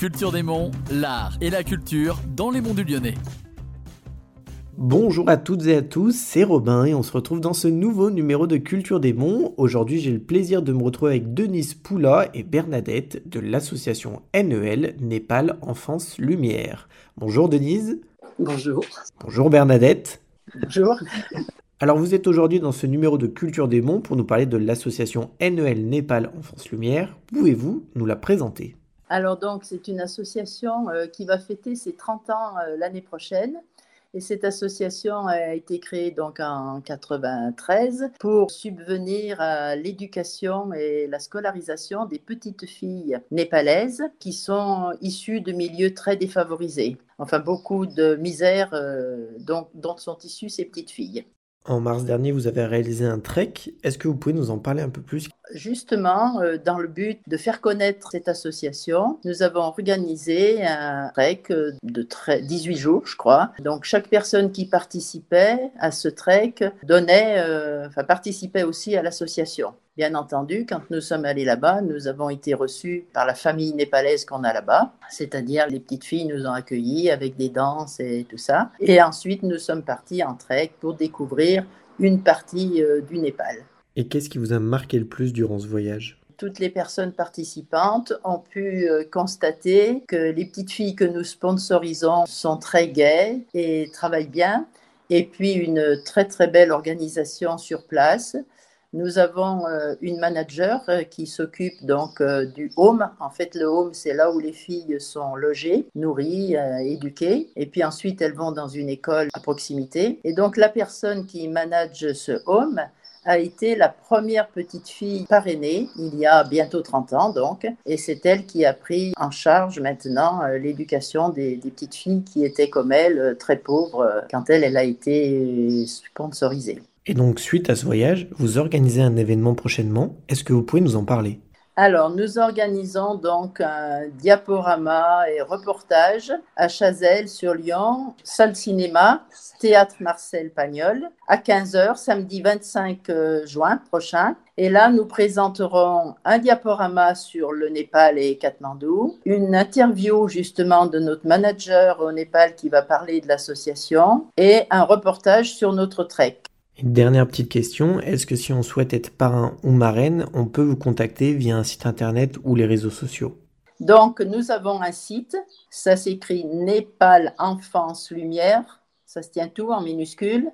Culture des Monts, l'art et la culture dans les monts du Lyonnais. Bonjour à toutes et à tous, c'est Robin et on se retrouve dans ce nouveau numéro de Culture des Monts. Aujourd'hui, j'ai le plaisir de me retrouver avec Denise Poula et Bernadette de l'association NEL Népal Enfance Lumière. Bonjour Denise. Bonjour. Bonjour Bernadette. Bonjour. Alors vous êtes aujourd'hui dans ce numéro de Culture des Monts pour nous parler de l'association NEL Népal Enfance Lumière. Pouvez-vous nous la présenter? Alors donc c'est une association euh, qui va fêter ses 30 ans euh, l'année prochaine. Et cette association a été créée donc en 93 pour subvenir à l'éducation et la scolarisation des petites filles népalaises qui sont issues de milieux très défavorisés. Enfin, beaucoup de misère euh, dont, dont sont issues ces petites filles. En mars dernier, vous avez réalisé un trek. Est-ce que vous pouvez nous en parler un peu plus? Justement, euh, dans le but de faire connaître cette association, nous avons organisé un trek de 18 jours, je crois. Donc, chaque personne qui participait à ce trek donnait, euh, enfin, participait aussi à l'association. Bien entendu, quand nous sommes allés là-bas, nous avons été reçus par la famille népalaise qu'on a là-bas, c'est-à-dire les petites filles nous ont accueillis avec des danses et tout ça. Et ensuite, nous sommes partis en trek pour découvrir une partie du Népal. Et qu'est-ce qui vous a marqué le plus durant ce voyage? Toutes les personnes participantes ont pu euh, constater que les petites filles que nous sponsorisons sont très gaies et travaillent bien. Et puis une très très belle organisation sur place. Nous avons euh, une manager euh, qui s'occupe donc du home. En fait, le home, c'est là où les filles sont logées, nourries, éduquées. Et puis ensuite, elles vont dans une école à proximité. Et donc, la personne qui manage ce home, a été la première petite fille parrainée il y a bientôt 30 ans donc et c'est elle qui a pris en charge maintenant euh, l'éducation des, petites filles qui étaient comme elle euh, très pauvres euh, quand elle, elle a été sponsorisée. Et donc suite à ce voyage, vous organisez un événement prochainement. Est-ce que vous pouvez nous en parler? Alors, nous organisons donc un diaporama et reportage à Chazelles sur Lyon, salle cinéma, théâtre Marcel Pagnol, à 15h, samedi 25 euh, juin prochain. Et là, nous présenterons un diaporama sur le Népal et Katmandou, une interview justement de notre manager au Népal qui va parler de l'association et un reportage sur notre trek. Une dernière petite question, est-ce que si on souhaite être parrain ou marraine, on peut vous contacter via un site internet ou les réseaux sociaux? Donc nous avons un site, ça s'écrit Népal Enfance Lumière, ça se tient tout en minuscule,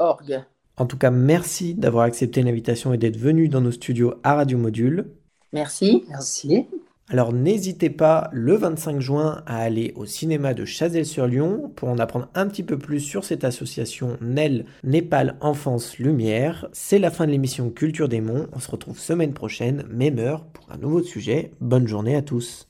.org. En tout cas, merci d'avoir accepté l'invitation et d'être venu dans nos studios à Radio Module. Merci. Merci. Alors n'hésitez pas le 25 juin à aller au cinéma de Chazelles-sur-Lyon pour en apprendre un petit peu plus sur cette association NEL Népal Enfance Lumière. C'est la fin de l'émission Culture des Monts. On se retrouve semaine prochaine, même heure, pour un nouveau sujet. Bonne journée à tous.